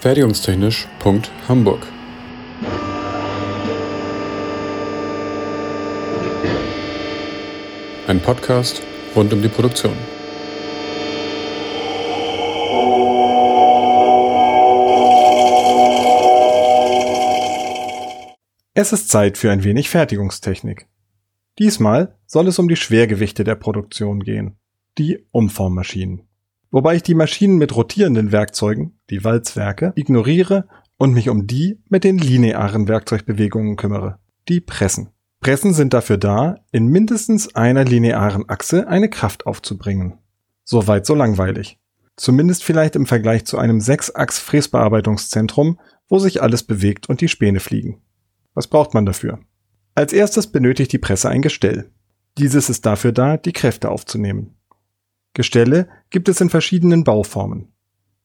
Fertigungstechnisch.hamburg Ein Podcast rund um die Produktion. Es ist Zeit für ein wenig Fertigungstechnik. Diesmal soll es um die Schwergewichte der Produktion gehen, die Umformmaschinen. Wobei ich die Maschinen mit rotierenden Werkzeugen, die Walzwerke, ignoriere und mich um die mit den linearen Werkzeugbewegungen kümmere, die Pressen. Pressen sind dafür da, in mindestens einer linearen Achse eine Kraft aufzubringen. Soweit so langweilig. Zumindest vielleicht im Vergleich zu einem Sechsachs-Fräsbearbeitungszentrum, wo sich alles bewegt und die Späne fliegen. Was braucht man dafür? Als erstes benötigt die Presse ein Gestell. Dieses ist dafür da, die Kräfte aufzunehmen. Gestelle gibt es in verschiedenen Bauformen.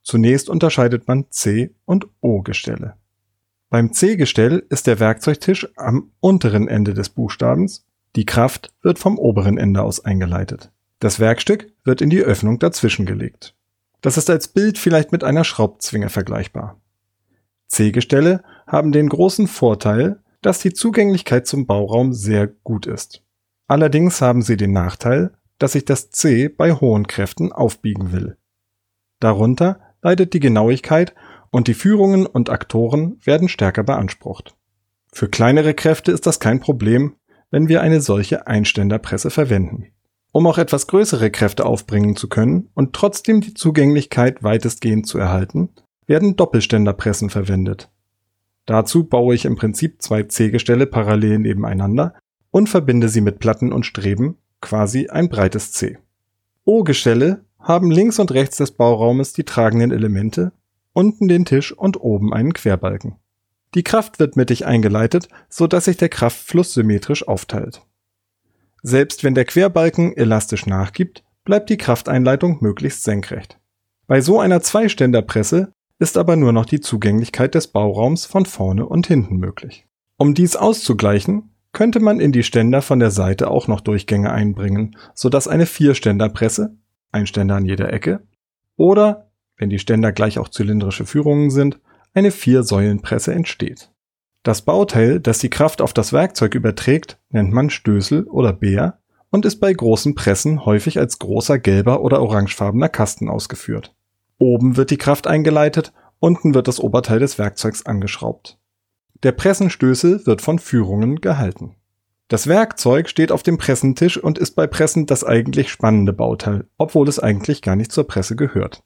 Zunächst unterscheidet man C- und O-Gestelle. Beim C-Gestell ist der Werkzeugtisch am unteren Ende des Buchstabens, die Kraft wird vom oberen Ende aus eingeleitet. Das Werkstück wird in die Öffnung dazwischen gelegt. Das ist als Bild vielleicht mit einer Schraubzwinge vergleichbar. C-Gestelle haben den großen Vorteil, dass die Zugänglichkeit zum Bauraum sehr gut ist. Allerdings haben sie den Nachteil, dass sich das C bei hohen Kräften aufbiegen will. Darunter leidet die Genauigkeit und die Führungen und Aktoren werden stärker beansprucht. Für kleinere Kräfte ist das kein Problem, wenn wir eine solche Einständerpresse verwenden. Um auch etwas größere Kräfte aufbringen zu können und trotzdem die Zugänglichkeit weitestgehend zu erhalten, werden Doppelständerpressen verwendet. Dazu baue ich im Prinzip zwei C-Gestelle parallel nebeneinander und verbinde sie mit Platten und Streben, quasi ein breites C. O-Gestelle haben links und rechts des Bauraumes die tragenden Elemente, unten den Tisch und oben einen Querbalken. Die Kraft wird mittig eingeleitet, so dass sich der Kraftfluss symmetrisch aufteilt. Selbst wenn der Querbalken elastisch nachgibt, bleibt die Krafteinleitung möglichst senkrecht. Bei so einer Zweiständerpresse ist aber nur noch die Zugänglichkeit des Bauraums von vorne und hinten möglich. Um dies auszugleichen, könnte man in die Ständer von der Seite auch noch Durchgänge einbringen, sodass eine Vierständerpresse, ein Ständer an jeder Ecke, oder, wenn die Ständer gleich auch zylindrische Führungen sind, eine Viersäulenpresse entsteht. Das Bauteil, das die Kraft auf das Werkzeug überträgt, nennt man Stößel oder Bär und ist bei großen Pressen häufig als großer gelber oder orangefarbener Kasten ausgeführt. Oben wird die Kraft eingeleitet, unten wird das Oberteil des Werkzeugs angeschraubt. Der Pressenstößel wird von Führungen gehalten. Das Werkzeug steht auf dem Pressentisch und ist bei Pressen das eigentlich spannende Bauteil, obwohl es eigentlich gar nicht zur Presse gehört.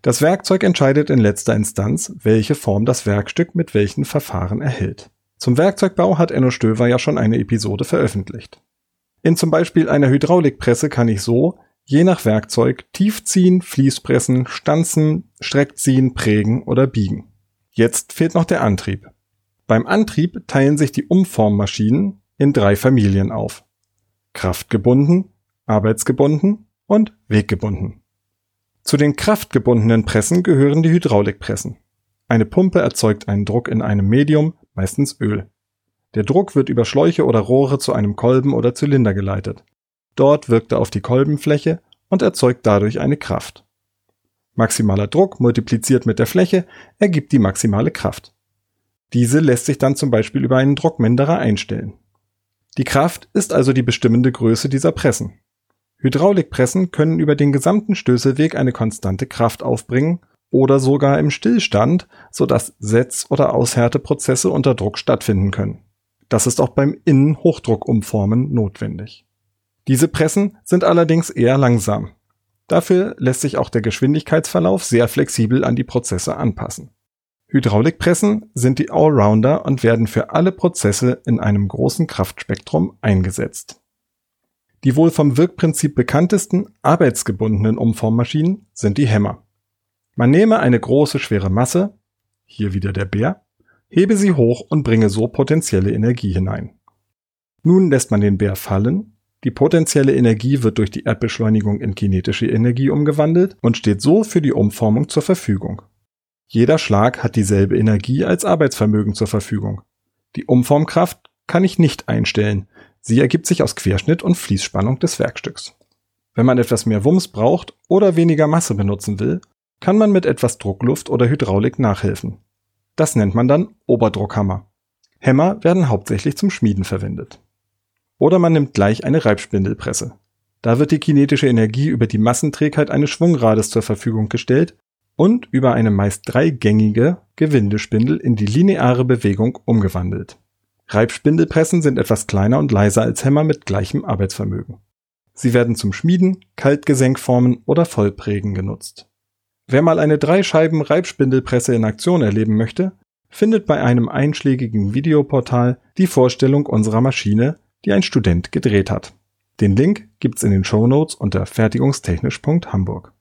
Das Werkzeug entscheidet in letzter Instanz, welche Form das Werkstück mit welchen Verfahren erhält. Zum Werkzeugbau hat Enno Stöver ja schon eine Episode veröffentlicht. In zum Beispiel einer Hydraulikpresse kann ich so je nach Werkzeug tiefziehen, Fließpressen, stanzen, streckziehen, prägen oder biegen. Jetzt fehlt noch der Antrieb. Beim Antrieb teilen sich die Umformmaschinen in drei Familien auf. Kraftgebunden, arbeitsgebunden und weggebunden. Zu den kraftgebundenen Pressen gehören die Hydraulikpressen. Eine Pumpe erzeugt einen Druck in einem Medium, meistens Öl. Der Druck wird über Schläuche oder Rohre zu einem Kolben oder Zylinder geleitet. Dort wirkt er auf die Kolbenfläche und erzeugt dadurch eine Kraft. Maximaler Druck multipliziert mit der Fläche ergibt die maximale Kraft. Diese lässt sich dann zum Beispiel über einen Druckminderer einstellen. Die Kraft ist also die bestimmende Größe dieser Pressen. Hydraulikpressen können über den gesamten Stößelweg eine konstante Kraft aufbringen oder sogar im Stillstand, sodass Setz- oder Aushärteprozesse unter Druck stattfinden können. Das ist auch beim Innenhochdruckumformen notwendig. Diese Pressen sind allerdings eher langsam. Dafür lässt sich auch der Geschwindigkeitsverlauf sehr flexibel an die Prozesse anpassen. Hydraulikpressen sind die Allrounder und werden für alle Prozesse in einem großen Kraftspektrum eingesetzt. Die wohl vom Wirkprinzip bekanntesten arbeitsgebundenen Umformmaschinen sind die Hämmer. Man nehme eine große schwere Masse, hier wieder der Bär, hebe sie hoch und bringe so potenzielle Energie hinein. Nun lässt man den Bär fallen die potenzielle Energie wird durch die Erdbeschleunigung in kinetische Energie umgewandelt und steht so für die Umformung zur Verfügung. Jeder Schlag hat dieselbe Energie als Arbeitsvermögen zur Verfügung. Die Umformkraft kann ich nicht einstellen. Sie ergibt sich aus Querschnitt und Fließspannung des Werkstücks. Wenn man etwas mehr Wumms braucht oder weniger Masse benutzen will, kann man mit etwas Druckluft oder Hydraulik nachhelfen. Das nennt man dann Oberdruckhammer. Hämmer werden hauptsächlich zum Schmieden verwendet. Oder man nimmt gleich eine Reibspindelpresse. Da wird die kinetische Energie über die Massenträgheit eines Schwungrades zur Verfügung gestellt und über eine meist dreigängige Gewindespindel in die lineare Bewegung umgewandelt. Reibspindelpressen sind etwas kleiner und leiser als Hämmer mit gleichem Arbeitsvermögen. Sie werden zum Schmieden, Kaltgesenkformen oder Vollprägen genutzt. Wer mal eine Dreischeiben Reibspindelpresse in Aktion erleben möchte, findet bei einem einschlägigen Videoportal die Vorstellung unserer Maschine, die ein Student gedreht hat. Den Link gibt's in den Show Notes unter fertigungstechnisch.hamburg.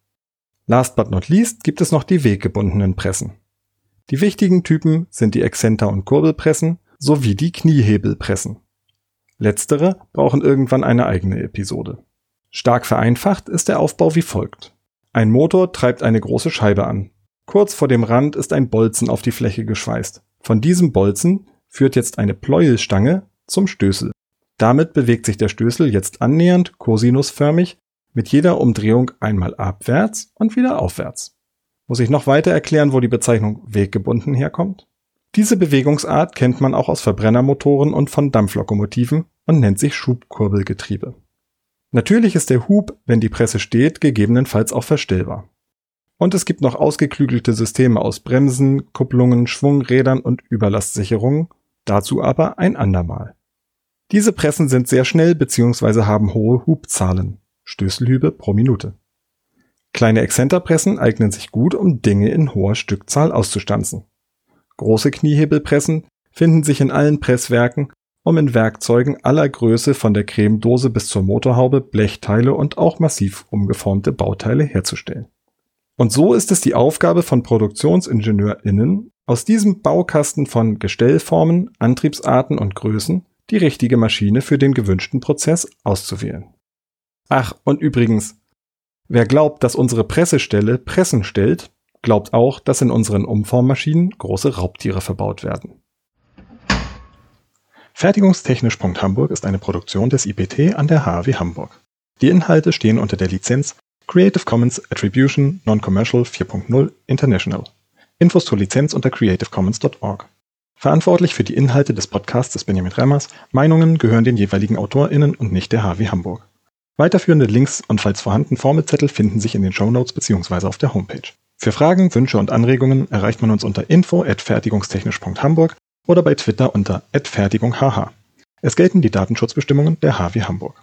Last but not least gibt es noch die weggebundenen Pressen. Die wichtigen Typen sind die Exzenter- und Kurbelpressen sowie die Kniehebelpressen. Letztere brauchen irgendwann eine eigene Episode. Stark vereinfacht ist der Aufbau wie folgt. Ein Motor treibt eine große Scheibe an. Kurz vor dem Rand ist ein Bolzen auf die Fläche geschweißt. Von diesem Bolzen führt jetzt eine Pleuelstange zum Stößel. Damit bewegt sich der Stößel jetzt annähernd kosinusförmig mit jeder Umdrehung einmal abwärts und wieder aufwärts. Muss ich noch weiter erklären, wo die Bezeichnung weggebunden herkommt? Diese Bewegungsart kennt man auch aus Verbrennermotoren und von Dampflokomotiven und nennt sich Schubkurbelgetriebe. Natürlich ist der Hub, wenn die Presse steht, gegebenenfalls auch verstellbar. Und es gibt noch ausgeklügelte Systeme aus Bremsen, Kupplungen, Schwungrädern und Überlastsicherungen, dazu aber ein andermal. Diese Pressen sind sehr schnell bzw. haben hohe Hubzahlen, Stößelhübe pro Minute. Kleine Exzenterpressen eignen sich gut, um Dinge in hoher Stückzahl auszustanzen. Große Kniehebelpressen finden sich in allen Presswerken, um in Werkzeugen aller Größe von der Cremedose bis zur Motorhaube Blechteile und auch massiv umgeformte Bauteile herzustellen. Und so ist es die Aufgabe von ProduktionsingenieurInnen, aus diesem Baukasten von Gestellformen, Antriebsarten und Größen die richtige Maschine für den gewünschten Prozess auszuwählen. Ach, und übrigens, wer glaubt, dass unsere Pressestelle Pressen stellt, glaubt auch, dass in unseren Umformmaschinen große Raubtiere verbaut werden. Fertigungstechnisch.hamburg ist eine Produktion des IPT an der HW Hamburg. Die Inhalte stehen unter der Lizenz Creative Commons Attribution Non-Commercial 4.0 International. Infos zur Lizenz unter creativecommons.org. Verantwortlich für die Inhalte des Podcasts ist Benjamin Remmers. Meinungen gehören den jeweiligen AutorInnen und nicht der HW Hamburg. Weiterführende Links und falls vorhanden Formelzettel finden sich in den Shownotes bzw. auf der Homepage. Für Fragen, Wünsche und Anregungen erreicht man uns unter info@fertigungstechnisch.hamburg oder bei Twitter unter @fertigunghh. Es gelten die Datenschutzbestimmungen der HW Hamburg.